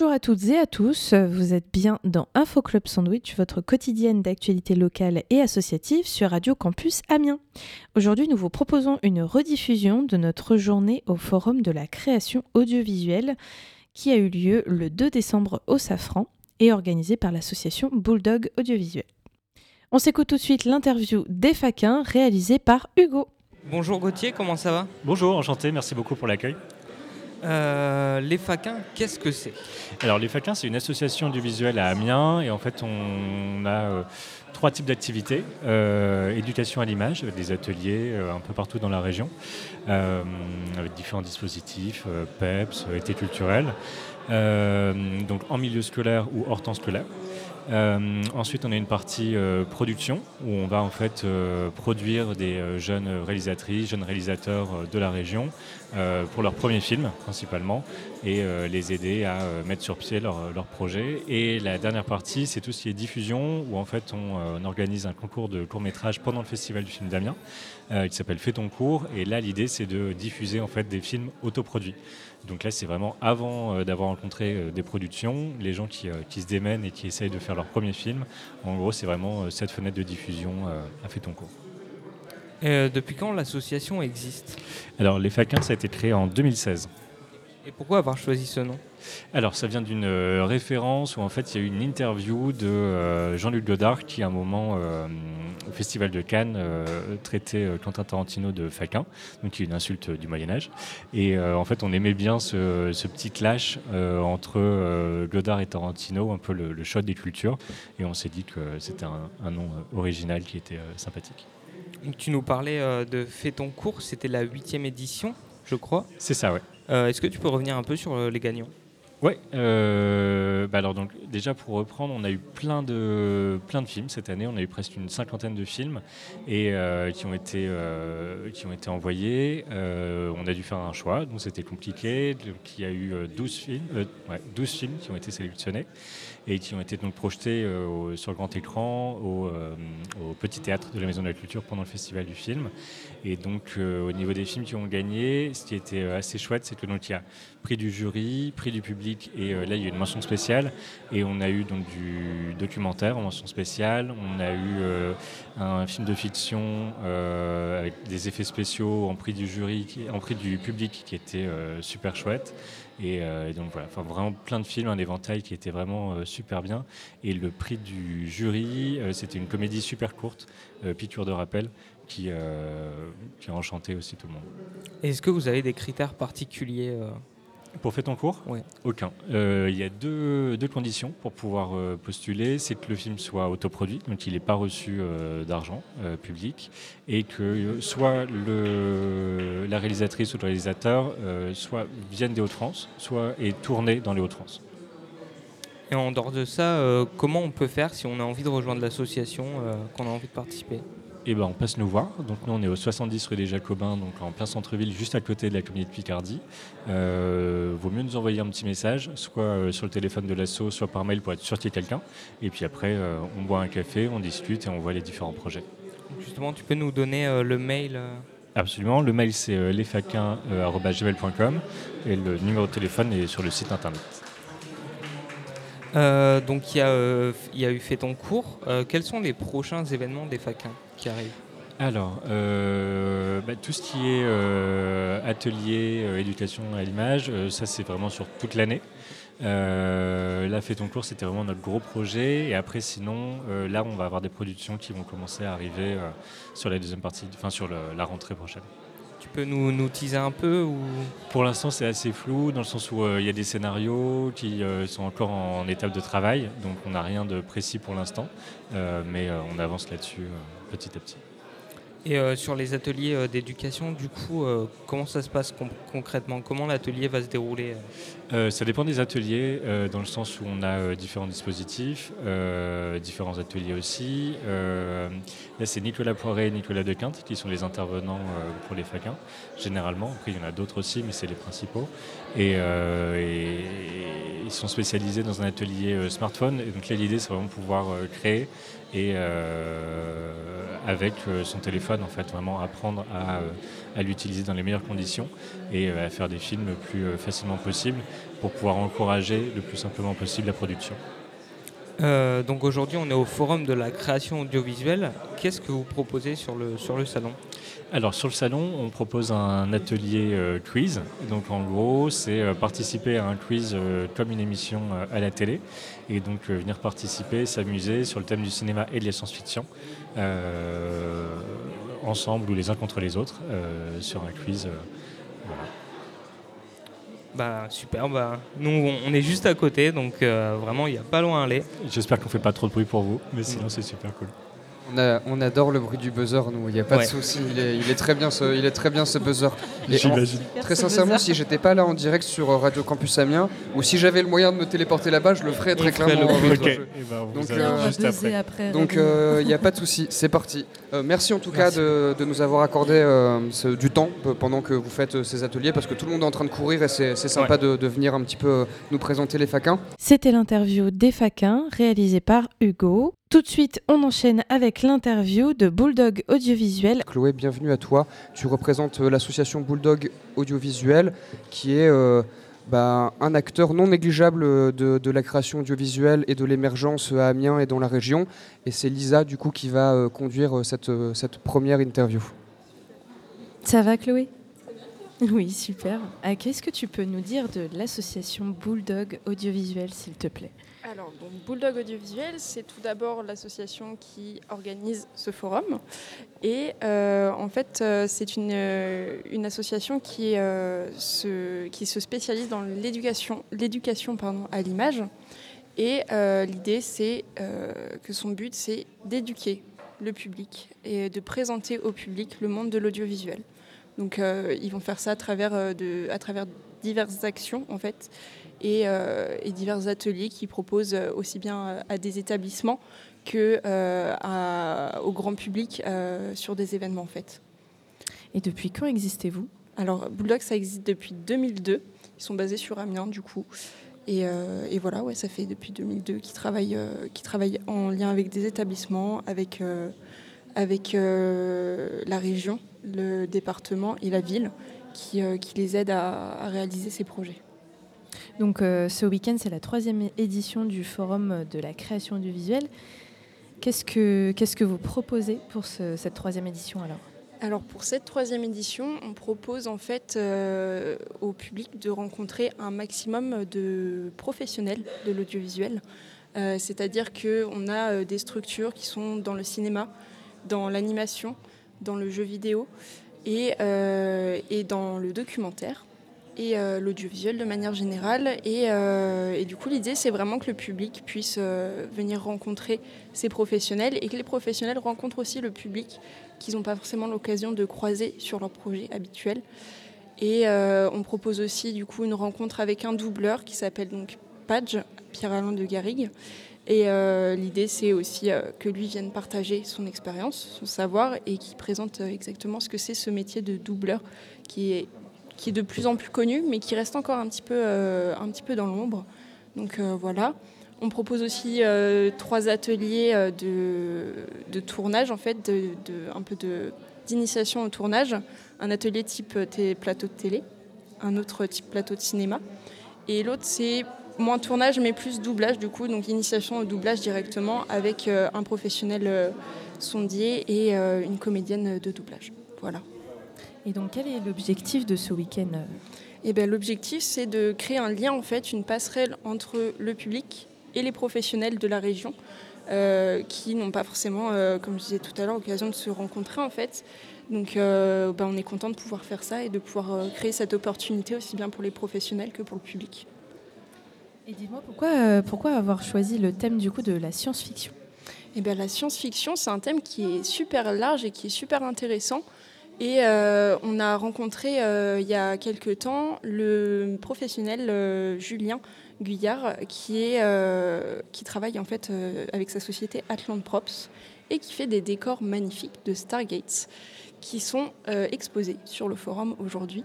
Bonjour à toutes et à tous, vous êtes bien dans Info Club Sandwich, votre quotidienne d'actualité locale et associative sur Radio Campus Amiens. Aujourd'hui, nous vous proposons une rediffusion de notre journée au Forum de la création audiovisuelle qui a eu lieu le 2 décembre au Safran et organisée par l'association Bulldog Audiovisuel. On s'écoute tout de suite l'interview des faquins réalisée par Hugo. Bonjour Gauthier, comment ça va? Bonjour, enchanté, merci beaucoup pour l'accueil. Euh, les Faquins, qu'est-ce que c'est? Alors les Faquins, c'est une association du visuel à Amiens et en fait on a euh, trois types d'activités. Euh, éducation à l'image, avec des ateliers un peu partout dans la région, avec différents dispositifs, PEPS, été culturel, donc en milieu scolaire ou hors temps scolaire. Euh, ensuite, on a une partie euh, production où on va en fait euh, produire des jeunes réalisatrices, jeunes réalisateurs de la région pour leur premier film principalement et les aider à mettre sur pied leur, leur, projet. Et la dernière partie, c'est tout ce qui est diffusion où en fait on, organise un concours de court métrage pendant le festival du film d'Amiens qui s'appelle Fais ton cours. Et là, l'idée c'est de diffuser en fait des films autoproduits. Donc là, c'est vraiment avant d'avoir rencontré des productions, les gens qui, qui, se démènent et qui essayent de faire leur premier film. En gros, c'est vraiment cette fenêtre de diffusion a fait ton cours. Et depuis quand l'association existe? Alors, les Faquins, ça a été créé en 2016. Et pourquoi avoir choisi ce nom? Alors, ça vient d'une euh, référence où en fait il y a eu une interview de euh, Jean-Luc Godard qui, à un moment, euh, au Festival de Cannes, traitait Quentin Tarantino de faquin, donc qui est une insulte du Moyen-Âge. Et en fait, on aimait bien ce, petit clash entre Godard et Tarantino, un peu le, le shot des cultures. Et on s'est dit que c'était un, nom original qui était sympathique. tu nous parlais de Fais ton cours, c'était la huitième édition, je crois. C'est ça, ouais. Est-ce que tu peux revenir un peu sur les gagnants? Oui, euh, bah alors donc déjà pour reprendre, on a eu plein de plein de films cette année. On a eu presque une cinquantaine de films et euh, qui ont été euh, qui ont été envoyés. on a dû faire un choix, donc c'était compliqué. Il y a eu 12 films, 12 films qui ont été sélectionnés et qui ont été donc projetés sur le grand écran au, au, petit théâtre de la Maison de la Culture pendant le festival du film. Et donc au niveau des films qui ont gagné, ce qui était assez chouette, c'est que il y a prix du jury, prix du public, et euh, là il y a une mention spéciale. Et on a eu donc du documentaire en mention spéciale, on a eu euh, un film de fiction euh, avec des effets spéciaux en prix du jury, en prix du public qui était super chouette. Et, donc voilà, enfin, vraiment plein de films, un éventail qui était vraiment super bien. Et le prix du jury, c'était une comédie super courte, Piqûre de rappel, qui a enchanté aussi tout le monde. Est-ce que vous avez des critères particuliers pour faire ton cours Oui. Aucun. Euh, il y a deux, deux, conditions pour pouvoir euh, postuler. C'est que le film soit autoproduit, donc il n'est pas reçu euh, d'argent public, et que soit le, la réalisatrice ou le réalisateur soit vienne des Hauts-de-France, soit est tourné dans les Hauts-de-France. Et en dehors de ça, comment on peut faire si on a envie de rejoindre l'association, qu'on a envie de participer? Eh ben, on passe nous voir. Donc nous, on est au 70 rue des Jacobins, donc en plein centre-ville, juste à côté de la commune de Picardie. Euh, vaut mieux nous envoyer un petit message, soit euh, sur le téléphone de l'asso, soit par mail pour être sûr qu'il y ait quelqu'un. Et puis après, euh, on boit un café, on discute et on voit les différents projets. Justement, tu peux nous donner le mail Absolument. Le mail, c'est lesfaquins.com et le numéro de téléphone est sur le site internet. donc il y, y, a eu fait ton cours. quels sont les prochains événements des faquins? Qui arrive alors, euh, bah, tout ce qui est euh, atelier, euh, éducation à l'image, ça c'est vraiment sur toute l'année. là, Fait ton cours, c'était vraiment notre gros projet. Et après, sinon, là, on va avoir des productions qui vont commencer à arriver sur la deuxième partie, enfin sur la rentrée prochaine. Tu peux nous, nous teaser un peu ou... Pour l'instant, c'est assez flou, dans le sens où il y a des scénarios qui sont encore en étape de travail, donc on n'a rien de précis pour l'instant, mais on avance là-dessus petit à petit. Et euh, sur les ateliers euh, d'éducation, du coup, euh, comment ça se passe concrètement? Comment l'atelier va se dérouler Ça dépend des ateliers, dans le sens où on a différents dispositifs, différents ateliers aussi. là, c'est Nicolas Poiret et Nicolas Dequinte qui sont les intervenants pour les faquins, généralement. Après, il y en a d'autres aussi, mais c'est les principaux. Et, ils sont spécialisés dans un atelier smartphone. Et donc là, l'idée, c'est vraiment pouvoir créer et avec son téléphone, en fait, vraiment apprendre à, à l'utiliser dans les meilleures conditions et à faire des films le plus facilement possible pour pouvoir encourager le plus simplement possible la production. donc aujourd'hui, on est au forum de la création audiovisuelle. Qu'est-ce que vous proposez sur le, sur le salon? Alors sur le salon, on propose un atelier euh, quiz. Donc en gros, c'est euh, participer à un quiz euh, comme une émission à la télé. Et donc venir participer, s'amuser sur le thème du cinéma et de la science-fiction, ensemble ou les uns contre les autres, sur un quiz. Bah, super, bah, nous on est juste à côté, donc vraiment il n'y a pas loin à aller. J'espère qu'on ne fait pas trop de bruit pour vous, mais sinon c'est super cool. On, adore le bruit du buzzer, nous, il n'y a pas de souci. Il est, très bien ce, il est très bien ce buzzer. très sincèrement, si j'étais pas là en direct sur euh, Radio Campus Amiens, ou si j'avais le moyen de me téléporter là-bas, je le ferais très clairement. donc, il n'y a pas de souci, c'est parti. Euh, merci en tout cas de, nous avoir accordé euh, du temps pendant que vous faites ces ateliers, parce que tout le monde est en train de courir et c'est sympa de, de, venir un petit peu nous présenter les faquins. C'était l'interview des faquins réalisée par Hugo. Tout de suite, on enchaîne avec l'interview de Bulldog Audiovisuel. Chloé, bienvenue à toi. Tu représentes euh, l'association Bulldog Audiovisuel, qui est euh, bah, un acteur non négligeable euh, de, la création audiovisuelle et de l'émergence à Amiens et dans la région. Et c'est Lisa, du coup, qui va conduire cette, cette première interview. Ça va, Chloé? Oui, super. Qu'est-ce que tu peux nous dire de l'association Bulldog Audiovisuel, s'il te plaît? Alors, donc Bulldog Audiovisuel, c'est tout d'abord l'association qui organise ce forum. Et euh, en fait, euh, c'est une, euh, association qui, se, spécialise dans l'éducation, l'éducation à l'image. Et l'idée, c'est que son but, c'est d'éduquer le public et de présenter au public le monde de l'audiovisuel. Donc, ils vont faire ça à travers, à travers diverses actions, en fait. Euh, et, divers ateliers qui proposent euh, aussi bien euh, à des établissements que au grand public sur des événements en fait. Et depuis quand existez-vous? Alors Bulldog ça existe depuis 2002. Ils sont basés sur Amiens du coup. Et, voilà, ouais, ça fait depuis 2002 qu'ils travaillent, travaillent en lien avec des établissements, avec, avec la région, le département et la ville, qui, qui les aident à réaliser ces projets. Donc euh, ce week-end, c'est la troisième édition du Forum de la création. Qu'est-ce que, qu'est-ce que vous proposez pour cette troisième édition alors? Alors pour cette troisième édition, on propose en fait euh, au public de rencontrer un maximum de professionnels de l'audiovisuel. Euh, c'est-à-dire qu'on a des structures qui sont dans le cinéma, dans l'animation, dans le jeu vidéo et dans le documentaire et euh, l'audiovisuel de manière générale. Euh, et, du coup, l'idée, c'est vraiment que le public puisse euh, venir rencontrer ces professionnels et que les professionnels rencontrent aussi le public qu'ils n'ont pas forcément l'occasion de croiser sur leur projet habituel. Et on propose aussi du coup une rencontre avec un doubleur qui s'appelle donc Padge, Pierre-Alain de Garrigue. Et l'idée, c'est aussi que lui vienne partager son expérience, son savoir, et qui présente exactement ce que c'est ce métier de doubleur, qui est qui est de plus en plus connu, mais qui reste encore un petit peu, euh, dans l'ombre. Donc euh, voilà. On propose aussi euh, trois ateliers de, tournage, en fait, un peu d'initiation au tournage. Un atelier type plateau de télé, un autre type plateau de cinéma. Et l'autre, c'est moins tournage, mais plus doublage, du coup, donc initiation au doublage directement avec un professionnel sondier et une comédienne de doublage. Voilà. Et donc, quel est l'objectif de ce week-end eh bien, L'objectif, c'est de créer un lien, en fait, une passerelle entre le public et les professionnels de la région, euh, qui n'ont pas forcément, euh, comme je disais tout à l'heure, l'occasion de se rencontrer, en fait. Donc, euh, ben, on est content de pouvoir faire ça et de pouvoir créer cette opportunité aussi bien pour les professionnels que pour le public. Et dis-moi, pourquoi, pourquoi avoir choisi le thème du coup de la science-fiction? Eh bien, La science-fiction, c'est un thème qui est super large et qui est super intéressant. Et euh, on a rencontré euh, il y a quelques temps le professionnel euh, Julien Guyard qui, est, qui travaille en fait avec sa société Atlant Props et qui fait des décors magnifiques de Stargates qui sont exposés sur le forum aujourd'hui.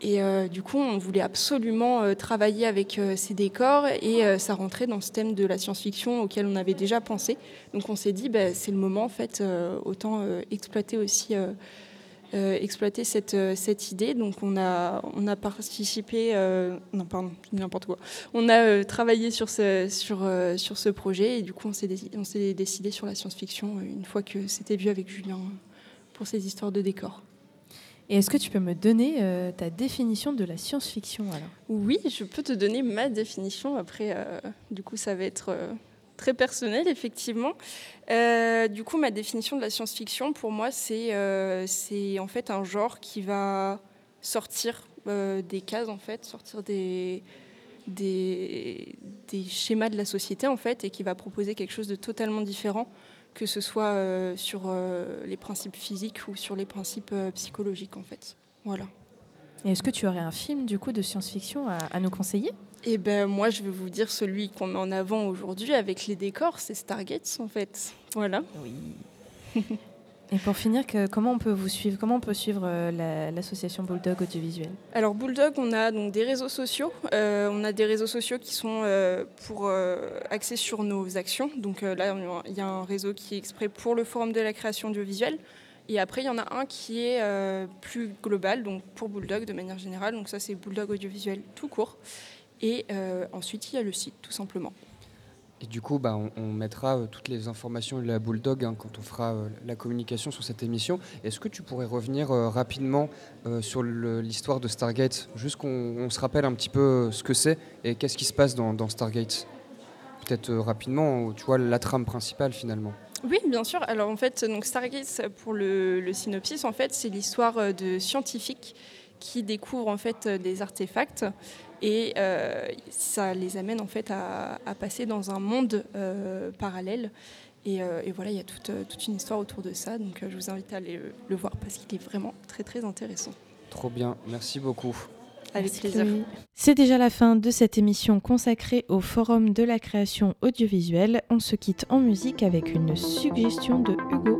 Et du coup, on voulait absolument travailler avec ces décors et ça rentrait dans ce thème de la science-fiction auquel on avait déjà pensé. Donc on s'est dit, bah, c'est le moment, en fait, autant exploiter aussi euh, exploiter cette, euh, cette, idée. Donc on a, on a participé, euh, non pardon, n'importe quoi. On a travaillé sur ce, sur, sur ce projet et du coup on s'est, on s'est décidé sur la science-fiction une fois que c'était vu avec Julien pour ces histoires de décors. Et est-ce que tu peux me donner ta définition de la science-fiction alors? Oui, je peux te donner ma définition. Après, du coup, ça va être très personnel, effectivement. Euh, du coup, ma définition de la science-fiction, pour moi, c'est euh, en fait un genre qui va sortir euh, des cases, en fait, sortir des, des, schémas de la société, en fait, et qui va proposer quelque chose de totalement différent, que ce soit sur les principes physiques ou sur les principes psychologiques, en fait. Voilà. Est-ce que tu aurais un film, du coup, de science-fiction à, à nous conseiller? Eh ben moi, je vais vous dire celui qu'on met en avant aujourd'hui avec les décors, c'est Stargate en fait. Voilà. Oui. Et pour finir, que, comment on peut vous suivre Comment on peut suivre euh, l'association Bulldog Audiovisuel? Alors Bulldog, on a donc des réseaux sociaux. Euh, on a des réseaux sociaux qui sont euh, pour axés sur nos actions. Donc là, il y a un réseau qui est exprès pour le forum de la création audiovisuelle. Et après, il y en a un qui est plus global, donc pour Bulldog de manière générale. Donc ça, c'est Bulldog Audiovisuel tout court. Et euh, ensuite, il y a le site, tout simplement. Et du coup, bah, on, mettra euh, toutes les informations de la Bulldog hein, quand on fera euh, la communication sur cette émission. Est-ce que tu pourrais revenir rapidement sur l'histoire de Stargate? Juste qu'on se rappelle un petit peu ce que c'est et qu'est-ce qui se passe dans, Stargate Peut-être rapidement, tu vois, la trame principale finalement. Oui, bien sûr. Alors en fait, donc Stargate, pour le, synopsis, en fait, c'est l'histoire de scientifiques qui découvrent en fait des artefacts et euh, ça les amène en fait à, passer dans un monde euh, parallèle. Euh, et, voilà, il y a toute, toute, une histoire autour de ça. Donc je vous invite à aller le, voir parce qu'il est vraiment très très intéressant. Trop bien, merci beaucoup. Avec plaisir. C'est déjà la fin de cette émission consacrée au Forum de la création audiovisuelle. On se quitte en musique avec une suggestion de Hugo.